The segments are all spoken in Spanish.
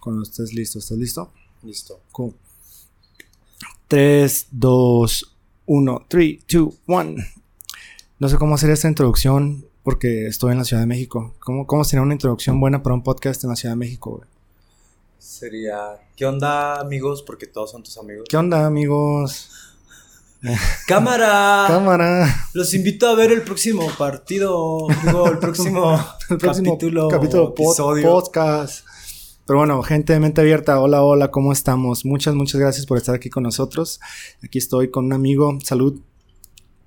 Cuando estés listo, ¿estás listo? Listo. Cool. 3, 2, 1, 3, 2, 1. No sé cómo hacer esta introducción porque estoy en la Ciudad de México. ¿Cómo, cómo sería una introducción buena para un podcast en la Ciudad de México, güey? Sería, ¿qué onda amigos? Porque todos son tus amigos. ¿Qué onda, amigos? ¡Cámara! Cámara. Los invito a ver el próximo partido, digo, el próximo, El próximo capítulo, capítulo pod- episodio. podcast. Pero bueno, gente de mente abierta, hola, hola, ¿cómo estamos? Muchas, muchas gracias por estar aquí con nosotros. Aquí estoy con un amigo, salud,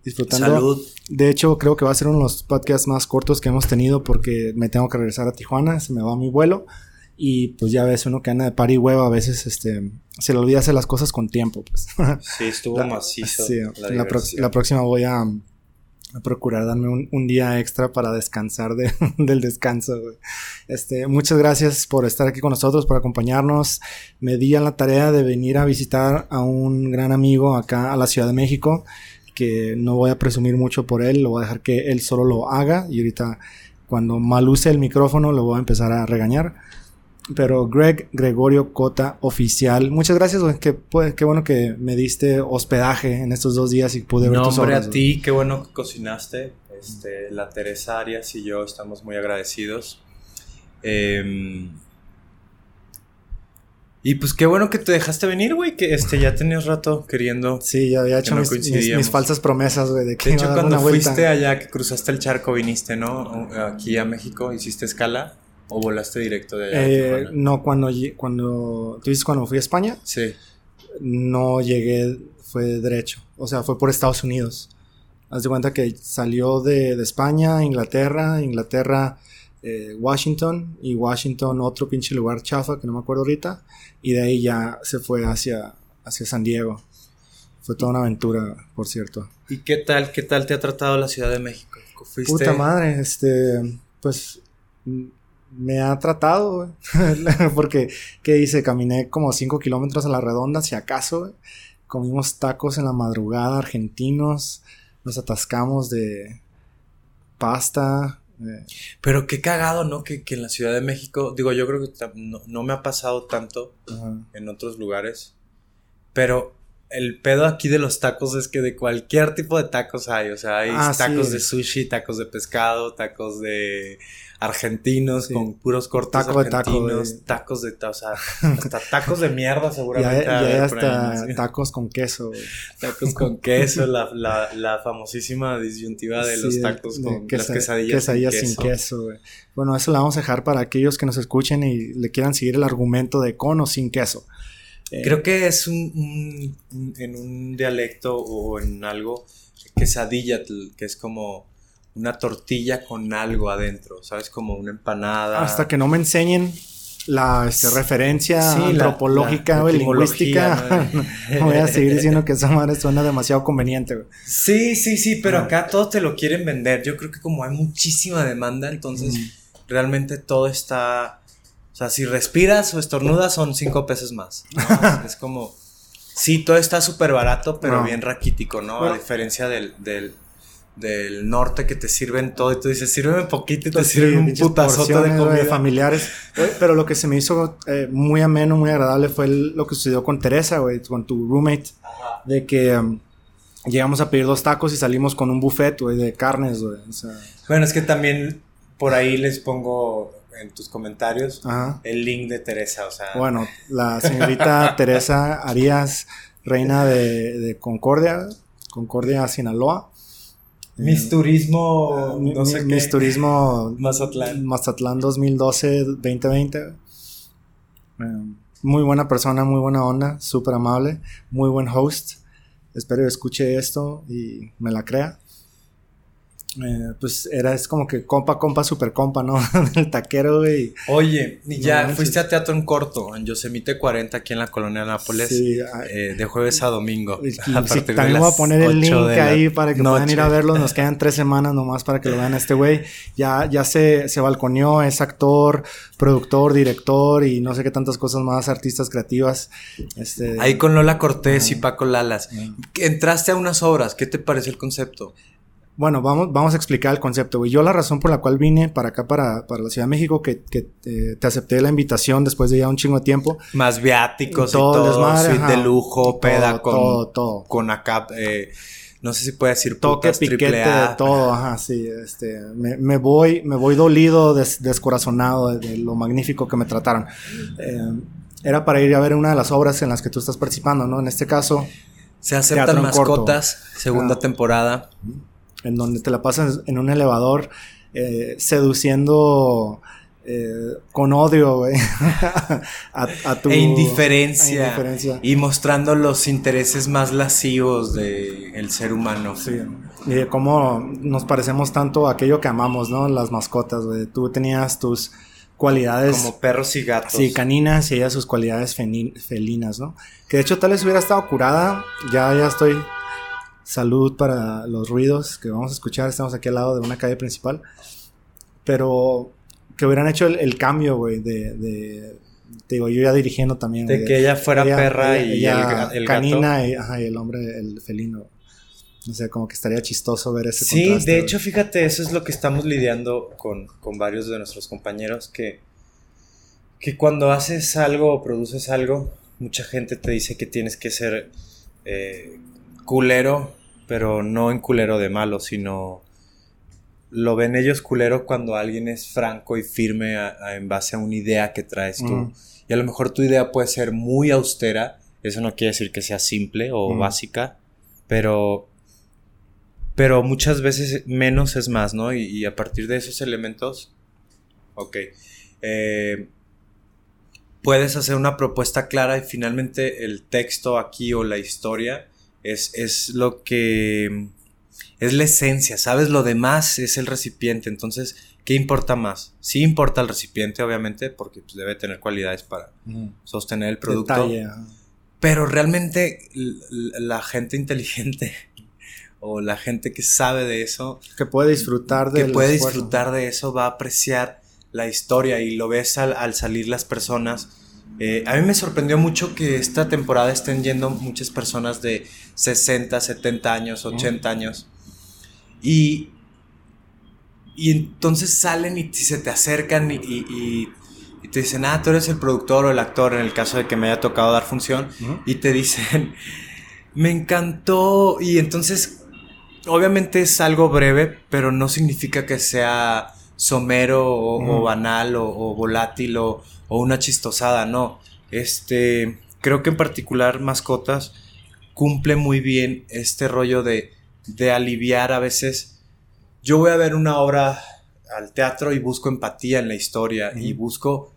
disfrutando. Salud. De hecho, creo que va a ser uno de los podcasts más cortos que hemos tenido porque me tengo que regresar a Tijuana, se me va mi vuelo. Y pues ya ves, uno que anda de par y huevo, a veces este, se le olvida hacer las cosas con tiempo. Pues. Sí, estuvo La- macizo. Sí, la la, próxima voy a procurar darme un, un día extra para descansar de- del descanso. Este, muchas gracias por estar aquí con nosotros, por acompañarnos. Me di a la tarea de venir a visitar a un gran amigo acá a la Ciudad de México, que no voy a presumir mucho por él, lo voy a dejar que él solo lo haga y ahorita cuando mal use el micrófono lo voy a empezar a regañar. Pero Greg Gregorio Cota Oficial, muchas gracias, güey. Qué, pues, qué bueno que me diste hospedaje en estos dos días y pude ver No, tus obras, a ti, qué bueno que cocinaste. Este, la Teresa Arias y yo estamos muy agradecidos. Em, y pues qué bueno que te dejaste venir, güey, que este, ya tenías rato queriendo. Sí, ya había hecho no mis, mis- coincidíamos. mis falsas promesas, güey, de que De hecho, dar cuando una vuelta. fuiste allá, que cruzaste el charco, viniste, ¿no? Aquí a México, ¿hiciste escala? ¿O volaste directo de allá? Eh, no, cuando, cuando, ¿tú dices cuando fui a España? Sí. No llegué, fue derecho. O sea, fue por Estados Unidos. Haz de cuenta que salió de, de España, Inglaterra, Inglaterra, eh, Washington, y Washington otro pinche lugar chafa que no me acuerdo ahorita, y de ahí ya se fue hacia, hacia San Diego. Fue toda una aventura, por cierto. ¿Y qué tal, qué tal te ha tratado la Ciudad de México? ¿Fuiste? Puta madre, este, pues me ha tratado, güey. Porque, ¿qué dice? Caminé como 5 kilómetros a la redonda, si acaso, güey. Comimos tacos en la madrugada argentinos, nos atascamos de pasta. eh, Pero qué cagado, ¿no? Que, que en la Ciudad de México, digo, yo creo que no, no me ha pasado tanto ajá. en otros lugares, pero el pedo aquí de los tacos es que de cualquier tipo de tacos hay, o sea, hay Ah, tacos sí. de sushi, tacos de pescado, tacos de argentinos Sí. con puros cortes Taco de taco, tacos de, o sea, hasta tacos de mierda seguramente. y ha de hay haber por ahí, hasta tacos con queso, güey. Tacos con queso, la, la, la famosísima disyuntiva de Sí, los tacos de con las quesa- quesadillas, quesadillas sin sin queso. güey. Bueno, eso lo vamos a dejar para aquellos que nos escuchen y le quieran seguir el argumento de con o sin queso. Eh, Creo que es un, un- un- en un dialecto o en algo quesadilla, que es como una tortilla con algo adentro, ¿sabes? Como una empanada. Hasta que no me enseñen la este, referencia Sí, antropológica la o lingüística, voy a seguir diciendo que esa madre suena demasiado conveniente. güey. Sí, sí, sí, pero Ah. acá todos te lo quieren vender. Yo creo que como hay muchísima demanda, entonces Mm. realmente todo está... O sea, si respiras o estornudas son cinco pesos más. ¿no? es, como... Sí, todo está súper barato, pero No. bien raquítico, ¿no? Bueno. A diferencia del, del, del norte que te sirven todo y tú dices, sírveme poquito y te Sí, sirven un putazote de comida. familiares. Güey, Pero lo que se me hizo eh, muy ameno, muy agradable fue el- lo que sucedió con Teresa, güey, con tu roommate, Ajá. de que um, llegamos a pedir dos tacos y salimos con un buffet, güey, de carnes, güey. O sea, Bueno, es que también por ahí les pongo en tus comentarios ajá. el link de Teresa, o sea... Bueno, la señorita Teresa Arias, reina de, de Concordia, Concordia, Sinaloa. Mis Eh, turismo, mi- no sé mi- qué. Mis turismo Mazatlán. Mazatlán 2012-2020. Eh, muy buena persona, muy buena onda, súper amable, muy buen host. Espero que escuche esto y me la crea. Eh, pues era, es como que compa, compa, super compa, ¿no? Del taquero, güey. Oye, y ya fuiste a teatro en corto, en Yosemite 40, aquí en la colonia Nápoles, Sí, ah, eh, de jueves a domingo. Y- a sí, también voy a poner el 8 link ahí para que puedan ir a verlo. Nos quedan tres semanas nomás para que lo vean a este güey. Ya, ya se, se balconeó, es actor, productor, director y no sé qué tantas cosas más, artistas creativas. Este, Ahí con Lola Cortés y Ajá. Paco Lalas. Ajá. Entraste a unas obras, ¿qué te parece el concepto? Bueno, vamos, vamos a explicar el concepto, güey. Yo la razón por la cual vine para acá, para, para la Ciudad de México, que, que eh, te acepté la invitación después de ya un chingo de tiempo. Más viáticos y todo, todo de lujo, peda con, todo, todo. con acá, eh, no sé si puede decir toque, piquete, de todo, ajá, sí, este, me, me, voy, me voy dolido, descorazonado de, lo magnífico que me trataron. Eh, era para ir a ver una de las obras en las que tú estás participando, ¿no? En este caso. Se aceptan mascotas, segunda temporada en donde te la pasas en un elevador eh, seduciendo eh, con odio, güey. a, tu, e indiferencia, Y mostrando los intereses más lascivos del ser humano. Sí. Y de cómo nos parecemos tanto a aquello que amamos, ¿no? Las mascotas, güey. Tú tenías tus cualidades. Como perros y gatos. Sí, caninas y ella sus cualidades felinas, ¿no? Que de hecho tal vez hubiera estado curada. Ya, ya estoy salud para los ruidos que vamos a escuchar. Estamos aquí al lado de una calle principal. Pero que hubieran hecho el, cambio, güey, de, de, Te digo, yo ya dirigiendo también. De que ella fuera perra y el, canina Y, ajá, y el hombre, el felino. O sea, como que estaría chistoso ver ese Sí, de hecho, fíjate, eso es lo que estamos lidiando con, con varios de nuestros compañeros, que, que cuando haces algo o produces algo, mucha gente te dice que tienes que ser eh, culero, pero no en culero de malo, sino lo ven ellos culero cuando alguien es franco y firme en base a una idea que traes tú. Mm. Y a lo mejor tu idea puede ser muy austera, eso no quiere decir que sea simple o mm. básica, pero, pero muchas veces menos es más, ¿no? Y, a partir de esos elementos, ok, eh, puedes hacer una propuesta clara y finalmente el texto aquí o la historia es, lo que es la esencia, ¿sabes? Lo demás es el recipiente, entonces, ¿qué importa más? Sí importa el recipiente, obviamente, porque pues, debe tener cualidades para sostener el producto. Pero realmente la gente inteligente o la gente que sabe de eso, que puede disfrutar de que puede disfrutar de eso, va a apreciar la historia y lo ves al salir las personas eh, a mí me sorprendió mucho que esta temporada estén yendo muchas personas de 60, 70 años, 80 años. Y, y entonces salen y, se te acercan y, te dicen, ah, tú eres el productor o el actor en el caso de que me haya tocado dar función. Y te dicen, me encantó. Y entonces, obviamente es algo breve, pero no significa que sea somero o, banal o, o volátil o o una chistosada, no. Este, creo que en particular mascotas cumple muy bien este rollo de, de aliviar a veces. Yo voy a ver una obra al teatro y busco empatía en la historia y busco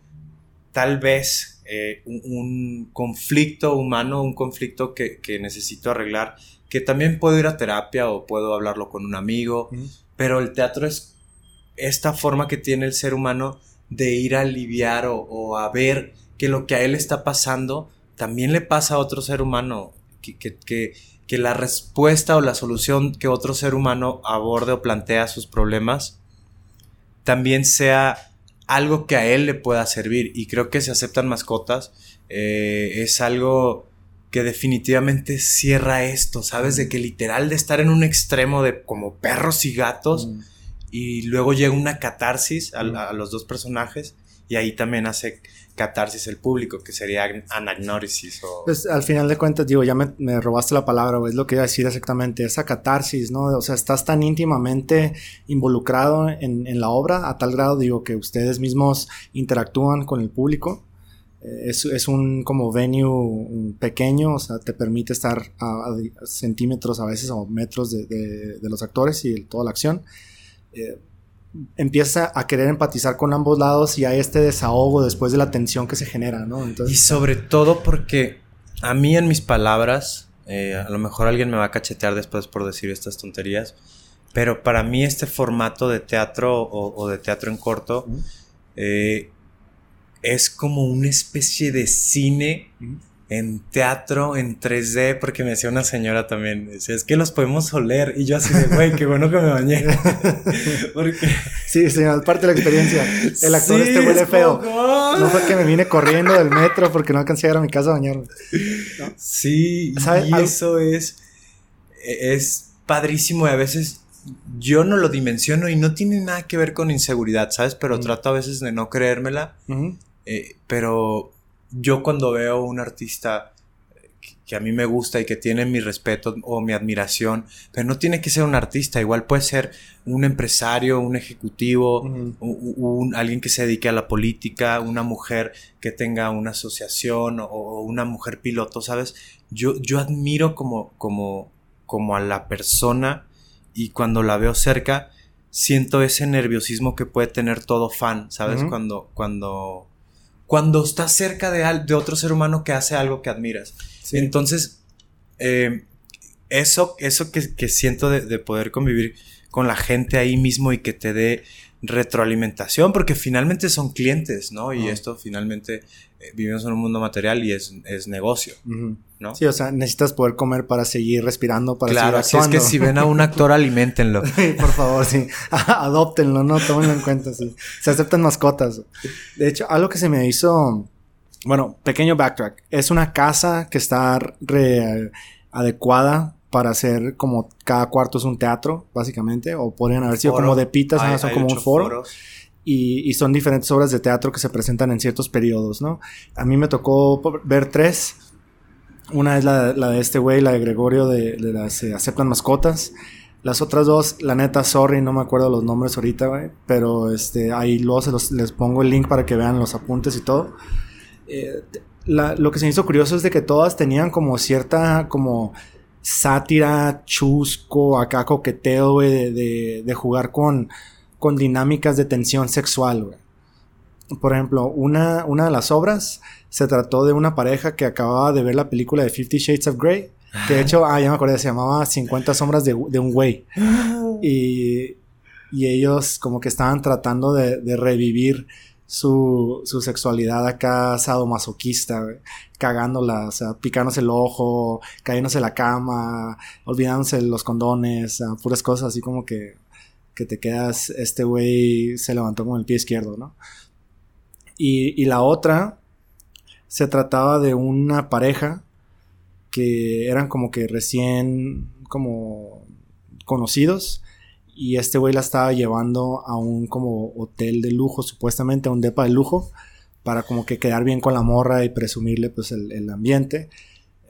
tal vez eh, un, conflicto humano, un conflicto que, necesito arreglar, que también puedo ir a terapia o puedo hablarlo con un amigo, pero el teatro es esta forma que tiene el ser humano de ir a aliviar o, a ver que lo que a él está pasando también le pasa a otro ser humano, que, que, que, la respuesta o la solución que otro ser humano aborde o plantea sus problemas también sea algo que a él le pueda servir. Y creo que si aceptan mascotas eh, es algo que definitivamente cierra esto, ¿sabes? De que literal de estar en un extremo de como perros y gatos. Mm y luego llega una catarsis a, los dos personajes y ahí también hace catarsis el público, que sería anagnórisis o... Pues al final de cuentas, digo, ya me, robaste la palabra, es lo que iba a decir exactamente, esa catarsis, ¿no? O sea, estás tan íntimamente involucrado en, la obra a tal grado, digo, que ustedes mismos interactúan con el público. Eh, es, un como venue pequeño, o sea, te permite estar a, centímetros a veces o metros de, de los actores y toda la acción. Eh, empieza a querer empatizar con ambos lados y hay este desahogo después de la tensión que se genera, ¿no? y sobre todo porque a mí en mis palabras, eh, a lo mejor alguien me va a cachetear después por decir estas tonterías, pero para mí este formato de teatro o, de teatro en corto eh, es como una especie de cine en teatro, en 3D, porque me decía una señora también, decía, es que los podemos oler, y yo así de, güey, qué bueno que me bañé. porque... Sí, señor, parte de la experiencia. El actor este huele feo. No fue que me vine corriendo del metro porque no alcancé a ir a mi casa a bañarme. Sí, y eso es, es padrísimo y a veces yo no lo dimensiono y no tiene nada que ver con inseguridad, ¿sabes? Pero trato a veces de no creérmela. Eh, pero yo cuando veo un artista que a mí me gusta y que tiene mi respeto o mi admiración, pero no tiene que ser un artista, igual puede ser un empresario, un ejecutivo, un, alguien que se dedique a la política, una mujer que tenga una asociación o, una mujer piloto, ¿sabes? Yo, yo admiro como, como, como a la persona y cuando la veo cerca siento ese nerviosismo que puede tener todo fan, ¿sabes? Cuando, cuando, cuando estás cerca de, de otro ser humano que hace algo que admiras. Entonces, eh, eso, eso que, siento de, poder convivir con la gente ahí mismo y que te dé retroalimentación, porque finalmente son clientes, ¿no? Y esto finalmente eh, vivimos en un mundo material y es, negocio, ¿no? Sí, o sea, necesitas poder comer para seguir respirando, para claro, seguir actuando. es que si ven a un actor, alimentenlo. Por favor, sí. Adóptenlo, ¿no? Tómenlo en cuenta, sí. Se aceptan mascotas. De hecho, algo que se me hizo bueno, pequeño backtrack. Es una casa que está adecuada para hacer como cada cuarto es un teatro, básicamente, o podrían haber sido como de pitas, son como un foro. Y, son diferentes obras de teatro que se presentan en ciertos periodos, ¿no? A mí me tocó ver tres. Una es la, de este güey, la de Gregorio, de, las eh, Aceptan Mascotas. Las otras dos, la neta, sorry, no me acuerdo los nombres ahorita, güey. Pero este, ahí luego se les pongo el link para que vean los apuntes y todo. Eh, lo que se me hizo curioso es de que todas tenían como cierta como sátira, chusco, acá coqueteo, güey, de, jugar con, con dinámicas de tensión sexual, Por ejemplo, una, una de las obras se trató de una pareja que acababa de ver la película de Fifty Shades of Grey. Que de hecho, ah, ya me acordé, se llamaba 50 sombras de, un güey. Y, y ellos como que estaban tratando de, de revivir su, su sexualidad acá sadomasoquista, cagándola, o sea, picándose el ojo, cayéndose la cama, olvidándose los condones, puras cosas así como que, que te quedas, este güey se levantó con el pie izquierdo, ¿no? Y, y la otra se trataba de una pareja que eran como que recién como conocidos y este güey la estaba llevando a un como hotel de lujo, supuestamente a un depa de lujo, para como que quedar bien con la morra y presumirle pues el, ambiente.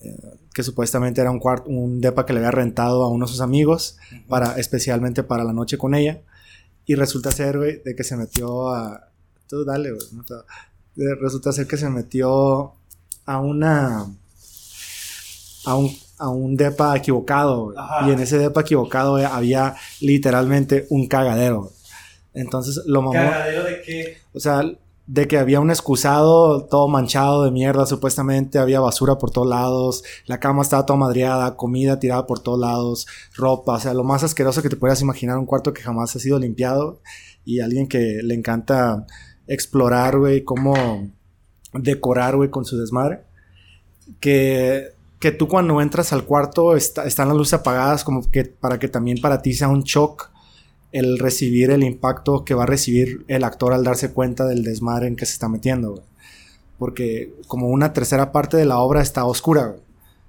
Eh, que supuestamente era un cuarto, un depa que le había rentado a uno de sus amigos, para, especialmente para la noche con ella. Y resulta ser, güey, de que se metió a... Tú dale, güey. Resulta ser que se metió a una... A un a un depa equivocado. Y en ese depa equivocado había literalmente un cagadero. Entonces lo mamó. ¿Cagadero de qué? O sea, de que había un excusado todo manchado de mierda, supuestamente había basura por todos lados, la cama estaba toda madreada, comida tirada por todos lados, ropa, o sea, lo más asqueroso que te puedas imaginar, un cuarto que jamás ha sido limpiado y alguien que le encanta explorar, güey, cómo decorar, güey, con su desmadre. Que que tú cuando entras al cuarto están las luces apagadas como que para que también para ti sea un shock el recibir el impacto que va a recibir el actor al darse cuenta del desmadre en que se está metiendo, Porque como una tercera parte de la obra está oscura,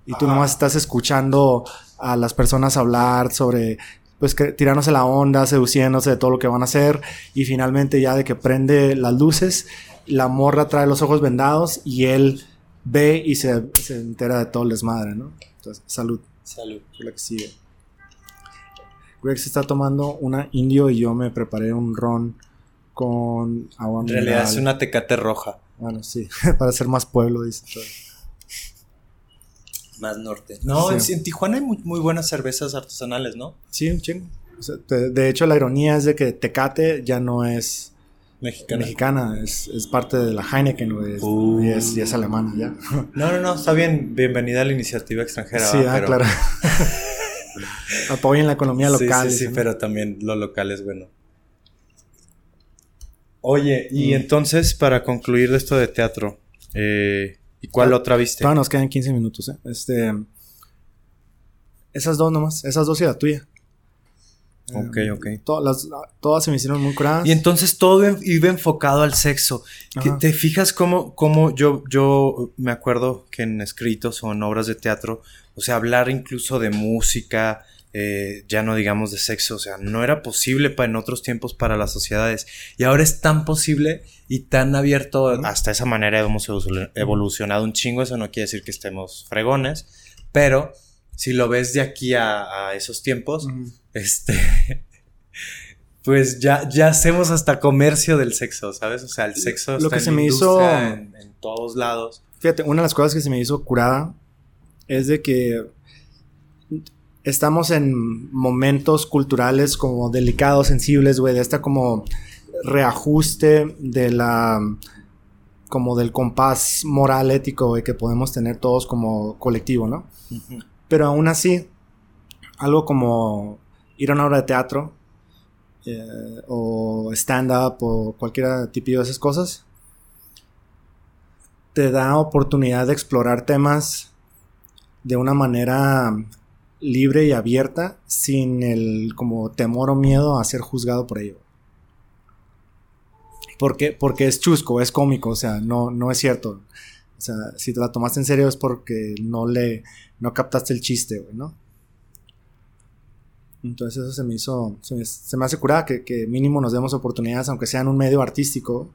Y tú nomás estás escuchando a las personas hablar sobre, pues, que, tirándose la onda, seduciéndose de todo lo que van a hacer. Y finalmente ya de que prende las luces, la morra trae los ojos vendados y él ve y se, entera de todo el desmadre, ¿no? Entonces, salud. Salud. la que sigue. Greg se está tomando una indio y yo me preparé un ron con agua En realidad es una tecate roja. Bueno, sí, para ser más pueblo, dice. Más norte. No, en, Tijuana hay muy, buenas cervezas artesanales, ¿no? Sí, un chingo. de, hecho, la ironía es de que Tecate ya no es Mexicana. Mexicana, es, es, parte de la Heineken, uh. y, es, y, es, alemana ya. No, no, no, está bien. Bienvenida a la iniciativa extranjera. Sí, ah, claro. Apoyen la economía local. Sí, sí, pero también lo local es bueno. Oye, y mm. entonces, para concluir de esto de teatro, eh, ¿y cuál otra viste? No, nos quedan 15 minutos, ¿eh? Este. Esas dos nomás, esas dos y la tuya. Ok, em, ok. Todas, todas se me hicieron muy curadas. Y entonces todo iba enfocado al sexo. ¿Te fijas cómo, cómo yo, yo me acuerdo que en escritos o en obras de teatro, o sea, hablar incluso de música, eh, ya no digamos de sexo, o sea, no era posible para en otros tiempos para las sociedades y ahora es tan posible y tan abierto, hasta esa manera hemos evolucionado un chingo, eso no quiere decir que estemos fregones, pero si lo ves de aquí a, esos tiempos, este, pues ya, ya hacemos hasta comercio del sexo, ¿sabes? O sea, el sexo lo está que se me hizo en, en todos lados. Fíjate, una de las cosas que se me hizo curada es de que estamos en momentos culturales como delicados, sensibles, güey, de esta como reajuste de la como del compás moral ético güey, que podemos tener todos como colectivo, ¿no? Pero aún así, algo como ir a una obra de teatro eh, o stand-up o cualquier tipo de esas cosas, te da oportunidad de explorar temas de una manera libre y abierta sin el como temor o miedo a ser juzgado por ello. Porque, porque es chusco, es cómico, o sea, no, no es cierto. O sea, si te la tomaste en serio es porque no le, no captaste el chiste, güey, ¿no? Entonces eso se me hizo, se me, hace curada que, que, mínimo nos demos oportunidades, aunque sea en un medio artístico,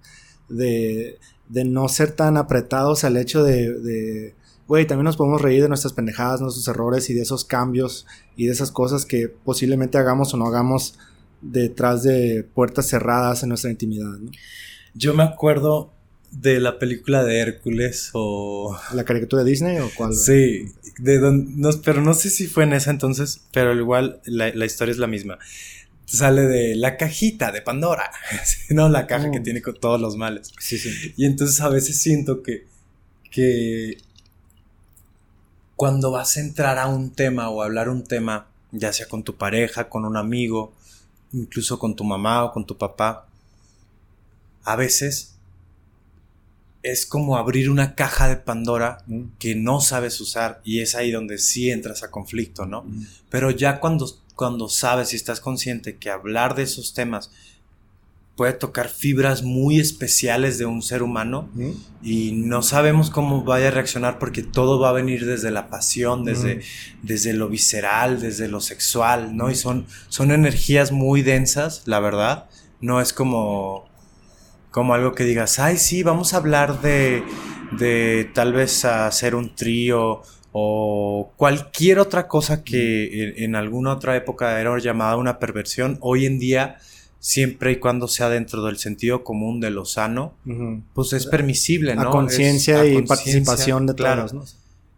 de, de no ser tan apretados al hecho de güey, también nos podemos reír de nuestras pendejadas, nuestros errores y de esos cambios y de esas cosas que posiblemente hagamos o no hagamos detrás de puertas cerradas en nuestra intimidad. ¿no? Yo me acuerdo de la película de Hércules o... ¿La caricatura de Disney o cuál? Sí, de no, pero no sé si fue en esa entonces, pero igual la, historia es la misma. Sale de la cajita de Pandora, no la caja que oh. tiene con todos los males. Sí, sí. Y entonces a veces siento que, que cuando vas a entrar a un tema o a hablar un tema, ya sea con tu pareja, con un amigo, incluso con tu mamá o con tu papá, a veces es como abrir una caja de Pandora mm. que no sabes usar y es ahí donde sí entras a conflicto, ¿no? Mm. Pero ya cuando, cuando sabes y estás consciente que hablar de esos temas puede tocar fibras muy especiales de un ser humano y no sabemos cómo vaya a reaccionar porque todo va a venir desde la pasión, desde, desde lo visceral, desde lo sexual, ¿no? Y son, son energías muy densas, la verdad. No es como, como algo que digas, ay, sí, vamos a hablar de, de tal vez hacer un trío o cualquier otra cosa que en, en alguna otra época era llamada una perversión. Hoy en día siempre y cuando sea dentro del sentido común de lo sano, pues es permisible, ¿no? A conciencia y participación de todos, ¿no?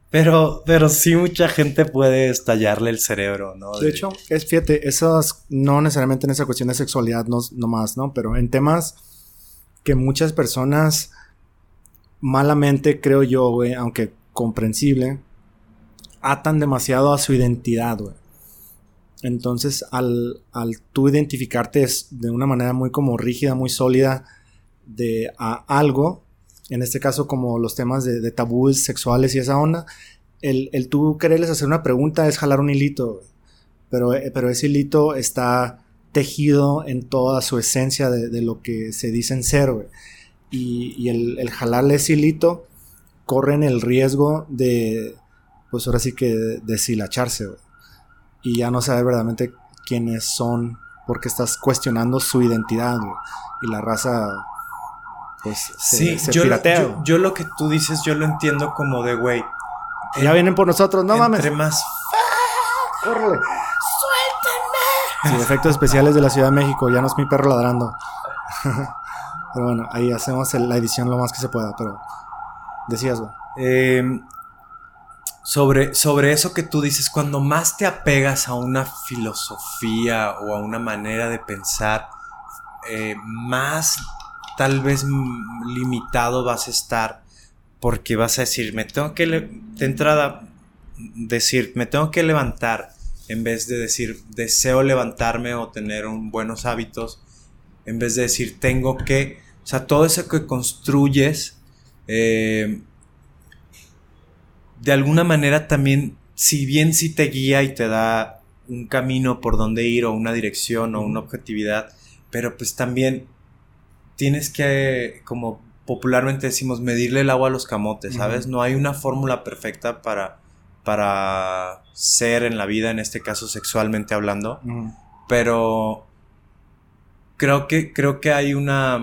Pero, pero sí mucha gente puede estallarle el cerebro, ¿no? De, hecho, es, fíjate, esas, no necesariamente en esa cuestión de sexualidad no, no más, ¿no? Pero en temas que muchas personas malamente, creo yo, güey, aunque comprensible, atan demasiado a su identidad, güey. Entonces, al, al tú identificarte de una manera muy como rígida, muy sólida de a algo, en este caso como los temas de, de tabúes sexuales y esa onda, el, el, tú quererles hacer una pregunta es jalar un hilito, pero, eh, pero ese hilito está tejido en toda su esencia de, lo que se dice en ser, Y, y el, el, jalarle ese hilito corren el riesgo de, pues ahora sí que deshilacharse, güey y ya no saber verdaderamente quiénes son porque estás cuestionando su identidad, Y la raza, pues, se, sí, yo, piratea. Yo, lo que tú dices, yo lo entiendo como de, güey. Ya vienen por nosotros, no mames. Entre más... ¡Córrele! Sí, efectos especiales de la Ciudad de México, ya no es mi perro ladrando. pero bueno, ahí hacemos la edición lo más que se pueda, pero... Decías, güey. Eh, sobre, sobre eso que tú dices, cuando más te apegas a una filosofía o a una manera de pensar, eh, más tal vez limitado vas a estar porque vas a decir, me tengo que, de entrada, decir, me tengo que levantar en vez de decir, deseo levantarme o tener un, buenos hábitos, en vez de decir, tengo que, o sea, todo eso que construyes, eh, de alguna manera también, si bien sí te guía y te da un camino por donde ir o una dirección o una objetividad, pero pues también tienes que, como popularmente decimos, medirle el agua a los camotes, ¿sabes? No hay una fórmula perfecta para, para ser en la vida, en este caso sexualmente hablando, pero creo que, creo que hay una,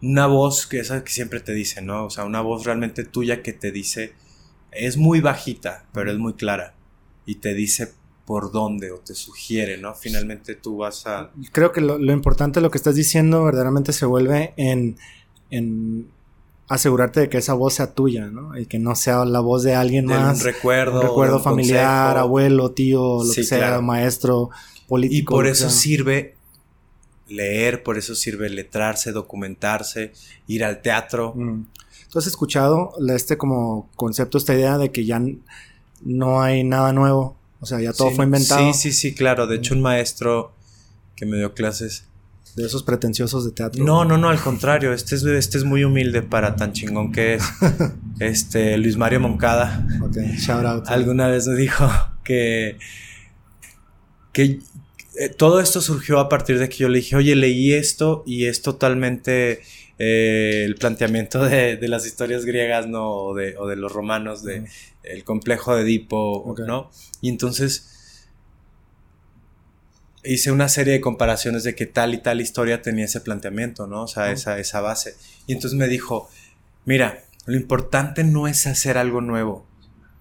una voz que esa que siempre te dice, ¿no? O sea, una voz realmente tuya que te dice, es muy bajita, pero es muy clara, y te dice por dónde o te sugiere, ¿no? Finalmente tú vas a... Creo que lo, lo importante de lo que estás diciendo verdaderamente se vuelve en, en asegurarte de que esa voz sea tuya, ¿no? Y que no sea la voz de alguien de más. un recuerdo, un recuerdo un familiar, consejo. abuelo, tío, lo Sí, que sea, claro. maestro, político. Y por eso sea. sirve leer, por eso sirve letrarse, documentarse, ir al teatro. Mm. ¿Tú has escuchado este como concepto, esta idea de que ya no hay nada nuevo? O sea, ya todo Sí, fue inventado. Sí, sí, sí, claro. De hecho, un maestro que me dio clases. De esos pretenciosos de teatro. No, no, no, al contrario. Este es, este es muy humilde para tan chingón que es. Este, Luis Mario Moncada. Ok, shout out. Alguna vez me dijo que. que eh, todo esto surgió a partir de que yo le dije, oye, leí esto y es totalmente eh, el planteamiento de, de las historias griegas, ¿no? O de, o de los romanos, de el complejo de Edipo, Ok. ¿no? Y entonces hice una serie de comparaciones de que tal y tal historia tenía ese planteamiento, ¿no? O sea, esa, esa base. Y entonces me dijo, mira, lo importante no es hacer algo nuevo,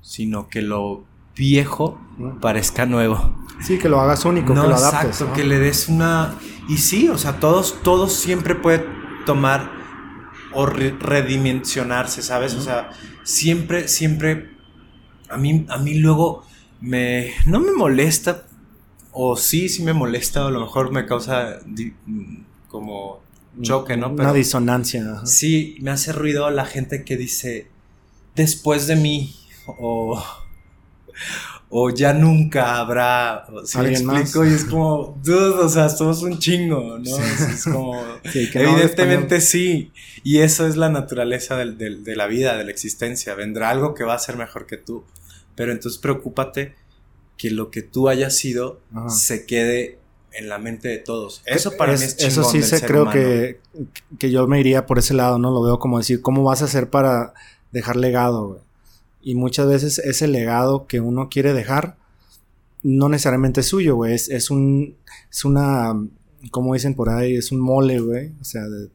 sino que lo viejo parezca nuevo. Sí, que lo hagas único, que lo adaptes. exacto, ¿no? que le des una... Y sí, o sea, todos, todos siempre puede tomar o re- redimensionarse, ¿sabes? O sea, siempre, siempre... A mí, a mí luego me... No me molesta, o sí, sí me molesta, o a lo mejor me causa como choque, ¿no? Una disonancia. ajá. Sí, me hace ruido la gente que dice después de mí o, o ya nunca habrá. ¿sí me explico? Y es como, dude, o sea, somos un chingo, ¿no? Es, es como, Sí, que no evidentemente sí. Y eso es la naturaleza del- del- de la vida, de la existencia. Vendrá algo que va a ser mejor que tú. Pero entonces preocúpate que lo que tú hayas sido Ajá. se quede en la mente de todos. Eso para Es- mí es chingón Eso sí del se ser creo humano. que, que yo me iría por ese lado, ¿no? Lo veo como decir, ¿cómo vas a hacer para dejar legado, güey? Y muchas veces ese legado que uno quiere dejar no necesariamente es suyo, güey. Es, es un, es una, como dicen por ahí, es un mole, güey. O sea, de, de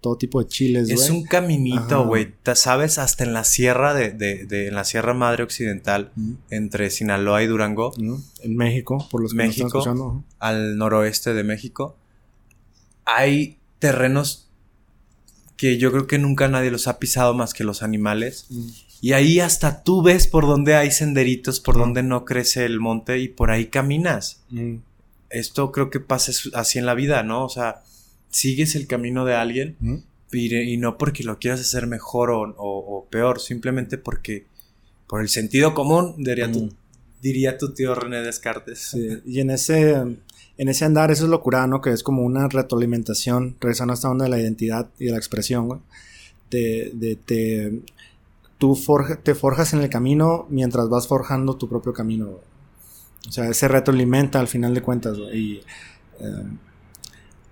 todo tipo de chiles, güey. Es un caminito, güey. Sabes, hasta en la sierra de, de, de- en la Sierra Madre Occidental, entre Sinaloa y Durango, ¿no? En México, por los que nos México. están escuchando. al noroeste de México, hay terrenos que yo creo que nunca nadie los ha pisado más que los animales. Y ahí hasta tú ves por donde hay senderitos, por Ujú. donde no crece el monte y por ahí caminas. Esto creo que pasa así en la vida, ¿no? O sea, sigues el camino de alguien Mm. y, y no porque lo quieras hacer mejor o, o- o peor, simplemente porque por el sentido común, diría, tu, diría tu tío René Descartes. Sí, y en ese, en ese andar, eso es locura, ¿no? Que es como una retroalimentación, regresando a esta onda de la identidad y de la expresión, güey. De, de te, tú forja- te forjas en el camino mientras vas forjando tu propio camino, güey. O sea, se retroalimenta al final de cuentas, güey. Y eh,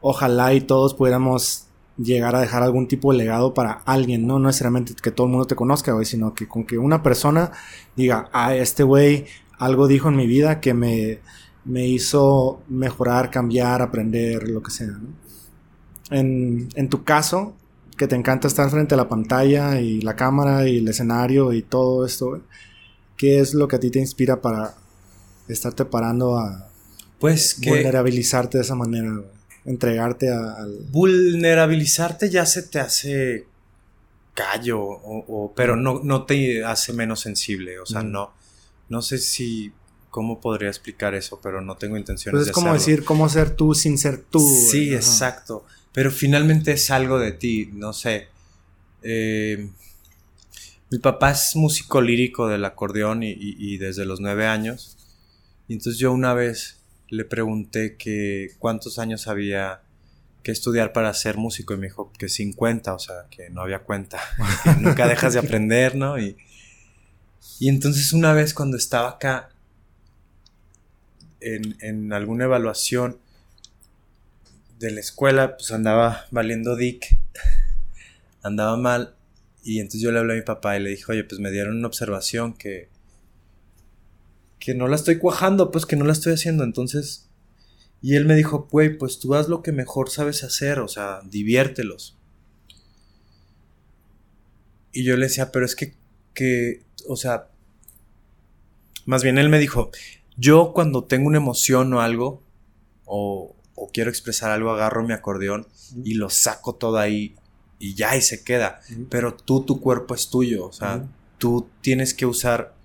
ojalá y todos pudiéramos llegar a dejar algún tipo de legado para alguien, ¿no? No necesariamente que todo el mundo te conozca, güey, sino que con que una persona diga, ah, este güey algo dijo en mi vida que me, me hizo mejorar, cambiar, aprender, lo que sea, ¿no? En, en tu caso, que te encanta estar frente a la pantalla y la cámara y el escenario y todo esto, güey, ¿qué es lo que a ti te inspira para estarte parando a Pues que vulnerabilizarte de esa manera, güey? Entregarte a- al... vulnerabilizarte ya se te hace callo, o, o- pero no, no te hace menos sensible. O sea, Mm. no, no sé si cómo podría explicar eso, pero no tengo intenciones Pues de es como hacerlo. decir cómo ser tú sin ser tú. Sí, Ajá. exacto. Pero finalmente es algo de ti, no sé. Eh, mi papá es músico lírico del acordeón y, y- y desde los nueve años. Y entonces yo una vez le pregunté que cuántos años había que estudiar para ser músico y me dijo que 50, o sea, que no había cuenta. que nunca dejas de aprender, ¿no? Y, y entonces una vez cuando estaba acá en, en alguna evaluación de la escuela, pues andaba valiendo dick, andaba mal. Y entonces yo le hablé a mi papá y le dije, oye, pues me dieron una observación que, que no la estoy cuajando, pues que no la estoy haciendo. Entonces, y él me dijo, güey, pues tú haz lo que mejor sabes hacer, o sea, diviértelos. Y yo le decía, pero es que, que, o sea, más bien él me dijo, yo cuando tengo una emoción o algo, o, o quiero expresar algo, agarro mi acordeón y lo saco todo ahí y ya y se queda. Pero tú, tu cuerpo es tuyo, o sea, tú tienes que usar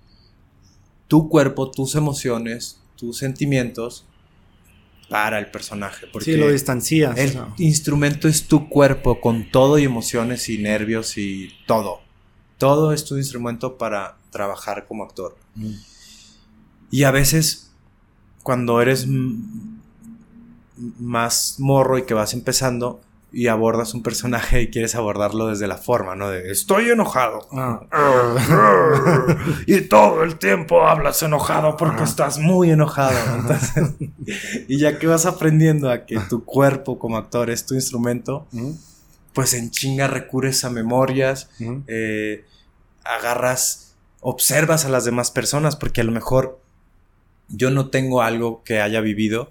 tu cuerpo, tus emociones, tus sentimientos para el personaje. Porque sí, lo distancias. El instrumento es tu cuerpo con todo y emociones y nervios y todo. Todo es tu instrumento para trabajar como actor. Y a veces, cuando eres más morro y que vas empezando, y abordas un personaje y quieres abordarlo desde la forma, ¿no? De estoy enojado. Ah. y todo el tiempo hablas enojado porque estás muy enojado. y ya que vas aprendiendo a que tu cuerpo como actor es tu instrumento, pues en chinga recurres a memorias, eh, agarras, observas a las demás personas porque a lo mejor yo no tengo algo que haya vivido,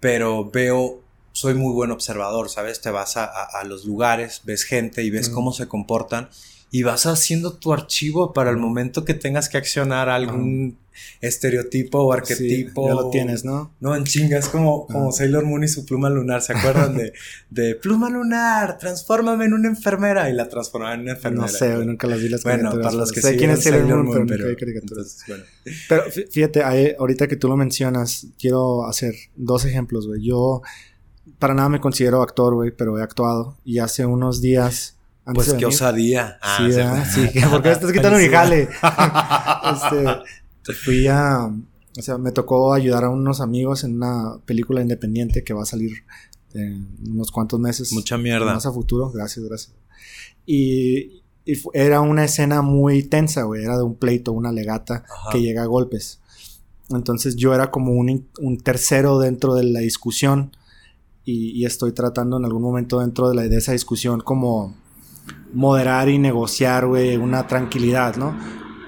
pero veo soy muy buen observador, ¿sabes? Te vas a, los lugares, ves gente y ves cómo se comportan y vas haciendo tu archivo para el momento que tengas que accionar algún estereotipo o arquetipo. ya lo tienes, ¿no? No, en chingas, como, como Sailor Moon y su pluma lunar, ¿se acuerdan de, de pluma lunar, transfórmame en una enfermera? Y la transformaban en una enfermera. No sé, nunca las vi las Bueno, para los que sé quién es Sailor, Moon, pero, bueno. pero fíjate, ahorita que tú lo mencionas, quiero hacer dos ejemplos, güey. Yo para nada me considero actor, güey, pero he actuado. Y hace unos días. Antes pues qué osadía. Ah, sí, sí. ¿Por qué estás quitando mi jale? este, fui a. O sea, me tocó ayudar a unos amigos en una película independiente que va a salir en unos cuantos meses. Mucha mierda. Más a futuro. Gracias, gracias. Y, era una escena muy tensa, güey. Era de un pleito, una legata que llega a golpes. Entonces yo era como un, un tercero dentro de la discusión y, estoy tratando en algún momento dentro de, la, de esa discusión como moderar y negociar, güey, una tranquilidad, ¿no?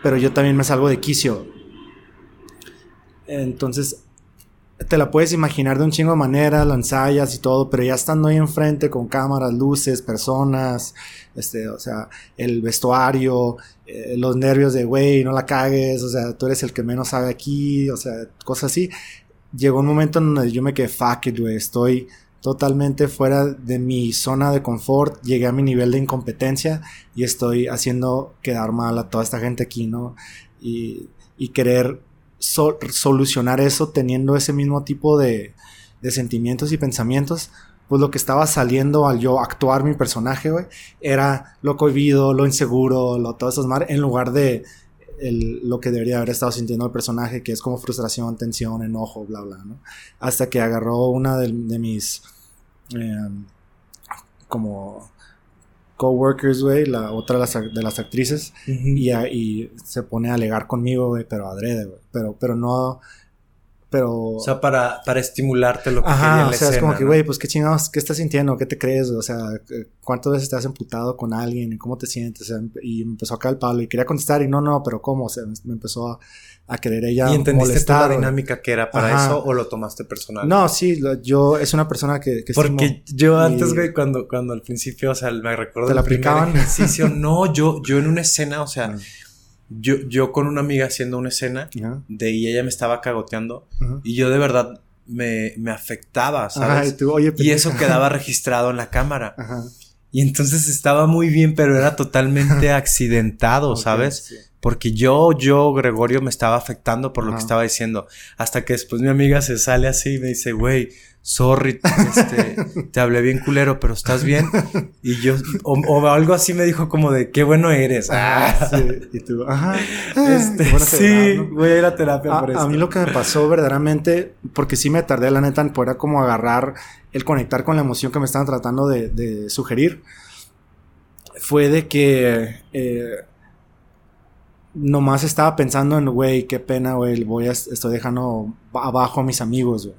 Pero yo también me salgo de quicio. Entonces, te la puedes imaginar de un chingo de maneras, lo ensayas y todo, pero ya estando ahí enfrente con cámaras, luces, personas, este, o sea, el vestuario, eh, los nervios de, güey, no la cagues, o sea, tú eres el que menos sabe aquí, o sea, cosas así. Llegó un momento en donde yo me quedé, fuck it, güey, estoy totalmente fuera de mi zona de confort, llegué a mi nivel de incompetencia y estoy haciendo quedar mal a toda esta gente aquí, ¿no? Y, querer solucionar eso teniendo ese mismo tipo de, sentimientos y pensamientos, pues lo que estaba saliendo al yo actuar mi personaje, güey, era lo cohibido, lo inseguro, lo, todo eso en lugar de lo que debería haber estado sintiendo el personaje, que es como frustración, tensión, enojo, bla, bla, ¿no? Hasta que agarró una de mis Em, como coworkers, güey, la otra de las, actrices, y, se pone a alegar conmigo, güey, pero adrede, güey, pero, pero no, pero... O sea, para, para estimularte lo que Ajá, o sea, es como que, güey, pues qué chingados, ¿qué estás sintiendo? ¿Qué te crees? O sea, ¿cuántas veces te has emputado con alguien? ¿Cómo te sientes? y me empezó a caer el palo y quería contestar y no, no, pero ¿cómo? O sea, me empezó a a querer ella ¿Y entendiste molestar, la dinámica que era para eso o lo tomaste personal? No, sí, yo es una persona que... que Porque yo antes, güey, cuando, cuando al principio, o sea, me recuerdo... ¿Te la aplicaban? ejercicio, no, yo, yo en una escena, o sea, yo, yo con una amiga haciendo una escena de y ella me estaba cagoteando y yo de verdad me, me afectaba, ¿sabes? y eso quedaba registrado en la cámara. Ajá. Y entonces estaba muy bien, pero era totalmente accidentado, ¿sabes? Porque yo, yo, Gregorio, me estaba afectando por lo que estaba diciendo. Hasta que después mi amiga se sale así y me dice, güey, sorry, este, te hablé bien culero, pero ¿estás bien? Y yo, o, algo así me dijo como de, qué bueno eres. Ah, sí. Y tú, ajá. Este, sí, voy a ir a terapia por eso. A mí lo que me pasó verdaderamente, porque sí me tardé, la neta, en era como agarrar el conectar con la emoción que me estaban tratando de, sugerir, fue de que eh, nomás estaba pensando en, güey, qué pena, güey, voy a, estoy dejando abajo a mis amigos, güey.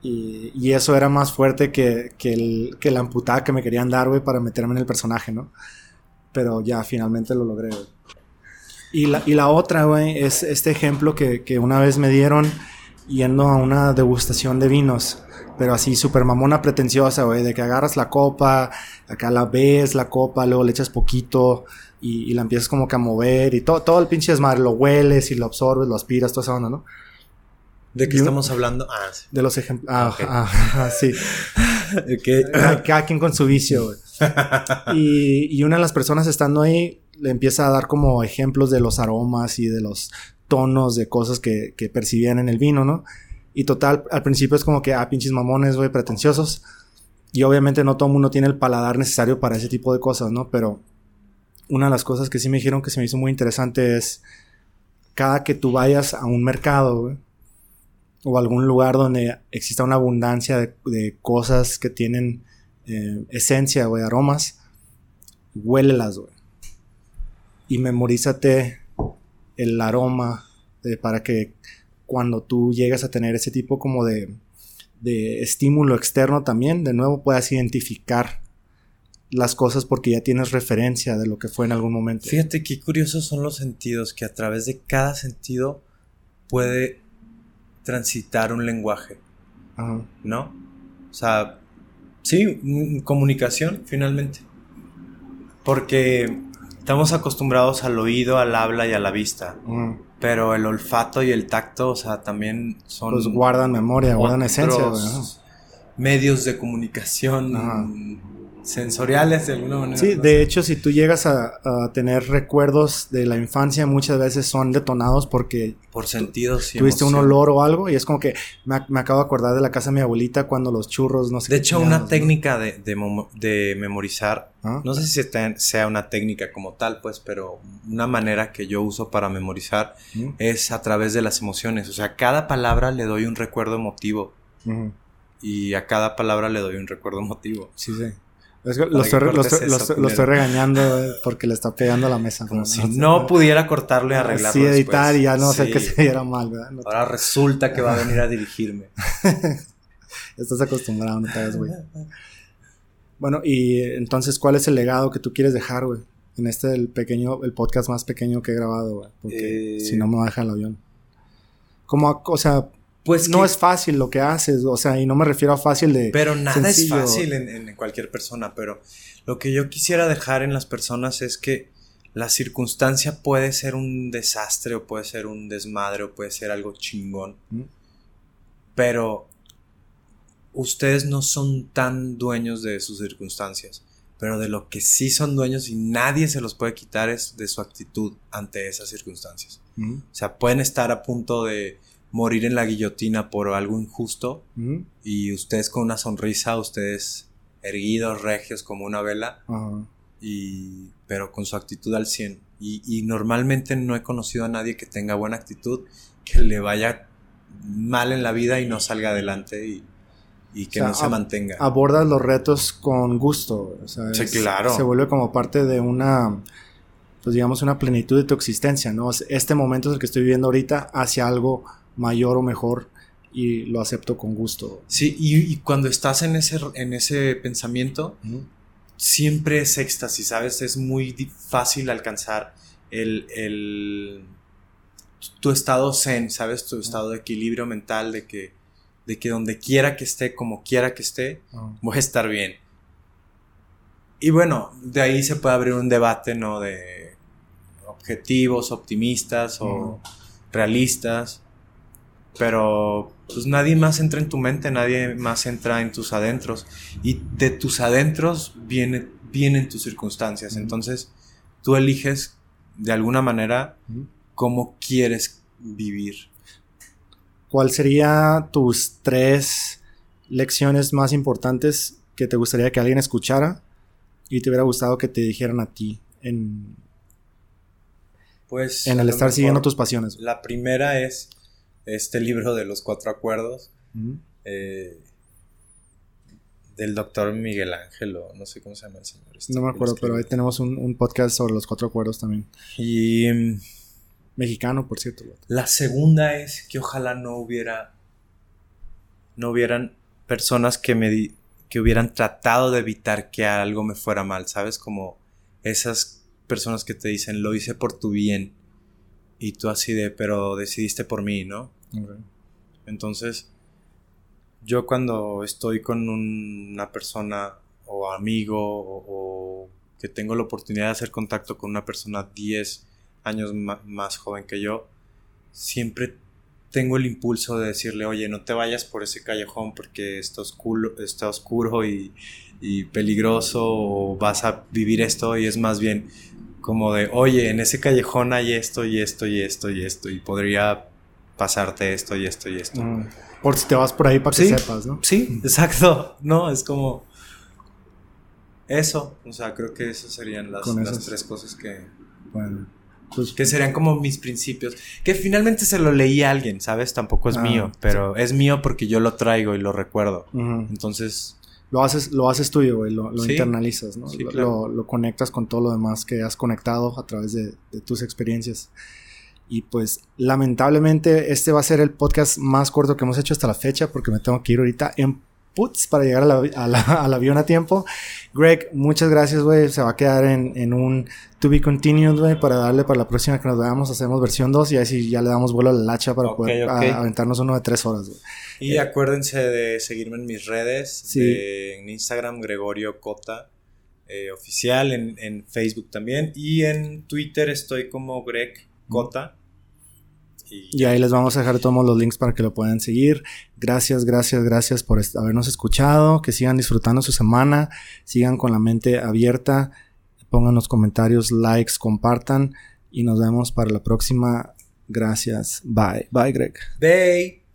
Y, eso era más fuerte que, que, la amputada que me querían dar, güey, para meterme en el personaje, ¿no? Pero ya finalmente lo logré, güey. Y la, y la otra, güey, es este ejemplo que, que una vez me dieron yendo a una degustación de vinos. Pero así, súper mamona pretenciosa, güey, de que agarras la copa, acá la ves, la copa, luego le echas poquito y, y la empiezas como que a mover y todo, todo el pinche desmadre, lo hueles y lo absorbes, lo aspiras, toda esa onda, ¿no? ¿De qué Y un- estamos hablando? Ah, sí. De los ejemplos. Ah, Ok. ah, ah, sí. Que- Cada, cada quien con su vicio, güey. Y, y una de las personas estando ahí le empieza a dar como ejemplos de los aromas y de los tonos de cosas que, percibían en el vino, ¿no? Y total, al principio es como que, ah, pinches mamones, güey, pretenciosos. Y obviamente no todo el mundo tiene el paladar necesario para ese tipo de cosas, ¿no? Pero una de las cosas que sí me dijeron que se me hizo muy interesante es cada que tú vayas a un mercado, güey, o algún lugar donde exista una abundancia de, de cosas que tienen eh, esencia, güey, aromas, huélelas, güey. Y memorízate el aroma eh, para que cuando tú llegas a tener ese tipo como de, de estímulo externo también, de nuevo puedas identificar las cosas porque ya tienes referencia de lo que fue en algún momento. Fíjate qué curiosos son los sentidos, que a través de cada sentido puede transitar un lenguaje, Ajá. ¿no? O sea, sí, mm, comunicación finalmente. Porque estamos acostumbrados al oído, al habla y a la vista, Ajá. pero el olfato y el tacto, o sea, también son Pues guardan memoria, guardan esencia, medios de comunicación Ajá. Sensoriales de alguna manera. Sí, de hecho, si tú llegas a, a tener recuerdos de la infancia, muchas veces son detonados porque por sentidos y tuviste un olor o algo y es como que me, me acabo de acordar de la casa de mi abuelita cuando los churros, no sé De qué hecho, una ¿no? técnica de, de memorizar, ¿Ah? no sé si sea una técnica como tal, pues, pero una manera que yo uso para memorizar ¿Mm? es a través de las emociones. O sea, cada palabra le doy un recuerdo emotivo y a cada palabra le doy un recuerdo emotivo. Sí, sí. Es que lo, estoy, lo eso, lo estoy regañando eh, porque le está pegando a la mesa. Como ¿no? si no pudiera cortarlo y arreglarlo Sí, editar después. y ya no sé Sí. que se viera mal, ¿verdad? No- Ahora resulta que va a venir a dirigirme. estás acostumbrado, no te hagas, güey. Bueno, y entonces, ¿cuál es el legado que tú quieres dejar, güey? En este, el pequeño, el podcast más pequeño que he grabado, güey. Porque Eh. si no me va a dejar el avión. Como, o sea, Pues no que- es fácil lo que haces, o sea, y no me refiero a fácil de... Pero nada sencillo. es fácil en, en cualquier persona, pero lo que yo quisiera dejar en las personas es que la circunstancia puede ser un desastre o puede ser un desmadre o puede ser algo chingón, ¿Mm? pero ustedes no son tan dueños de sus circunstancias, pero de lo que sí son dueños y nadie se los puede quitar es de su actitud ante esas circunstancias. ¿Mm? O sea, pueden estar a punto de morir en la guillotina por algo injusto, y ustedes con una sonrisa, ustedes erguidos, regios como una vela, y, pero con su actitud al 100. Y, y normalmente no he conocido a nadie que tenga buena actitud, que le vaya mal en la vida y no salga adelante y, y que O sea, no se mantenga. Abordas los retos con gusto, güey, o sea, Sí, claro. Se vuelve como parte de una, pues digamos, una plenitud de tu existencia, ¿no? Es- Este momento es el que estoy viviendo ahorita hacia algo mayor o mejor y lo acepto con gusto. Sí, y, y cuando estás en ese, en ese pensamiento, siempre es éxtasis, ¿sabes? Es muy fácil alcanzar el, el- tu estado zen, ¿sabes? Tu estado de equilibrio mental, de que, de que donde quiera que esté, como quiera que esté, Ah. voy a estar bien. Y bueno, de ahí se puede abrir un debate, ¿no? De objetivos optimistas o realistas. Pero pues nadie más entra en tu mente, nadie más entra en tus adentros. Y de tus adentros viene, vienen tus circunstancias. Entonces tú eliges de alguna manera cómo quieres vivir. ¿Cuál sería tus tres lecciones más importantes que te gustaría que alguien escuchara y te hubiera gustado que te dijeran a ti en, Pues en el estar siguiendo tus pasiones? La primera es este libro de los cuatro acuerdos. Eh, del doctor Miguel Ángel, o no sé cómo se llama el señor. este No me acuerdo, pero ahí tenemos un, un podcast sobre los cuatro acuerdos también. Y mm, Mexicano, por cierto. la segunda es que ojalá no hubiera, no hubieran personas que me di- que hubieran tratado de evitar que algo me fuera mal, ¿sabes? Como esas personas que te dicen, lo hice por tu bien, Y tú así de, pero decidiste por mí, ¿no? Entonces, yo cuando estoy con una persona o amigo o, que tengo la oportunidad de hacer contacto con una persona 10 años más joven que yo, siempre tengo el impulso de decirle, oye, no te vayas por ese callejón porque está oscuro, está oscuro y, y peligroso o vas a vivir esto y es más bien como de, oye, en ese callejón hay esto y esto y esto y esto y podría pasarte esto y esto y esto. Mm. Por si te vas por ahí para que sepas, ¿no? Sí, exacto. No, es como eso. O sea, creo que esas serían las, las tres cosas que... Bueno. Pues, que serían como mis principios. Que finalmente se lo leí a alguien, ¿sabes? Tampoco es ah, mío, pero es mío porque yo lo traigo y lo recuerdo. Entonces... Lo haces, lo haces tuyo, güey, lo, internalizas, ¿no? lo, conectas con todo lo demás que has conectado a través de, de tus experiencias. Y pues lamentablemente este va a ser el podcast más corto que hemos hecho hasta la fecha porque me tengo que ir ahorita en puts para llegar al avión a tiempo. Greg, muchas gracias, güey. Se va a quedar en, un to be continued, güey, para darle para la próxima que nos veamos. Hacemos versión 2 y así ya le damos vuelo a la lacha para poder aventarnos uno de tres horas, güey. Y acuérdense de seguirme en mis redes. Sí. en Instagram, Gregorio Cota. Eh, oficial, en, en, Facebook también. Y en Twitter estoy como Greg Cota. Y, ahí les vamos a dejar todos los links para que lo puedan seguir. Gracias, gracias, gracias por habernos escuchado. Que sigan disfrutando su semana. Sigan con la mente abierta. Pongan los comentarios, likes, compartan. Y nos vemos para la próxima. Gracias. Bye. Bye, Greg. Bye.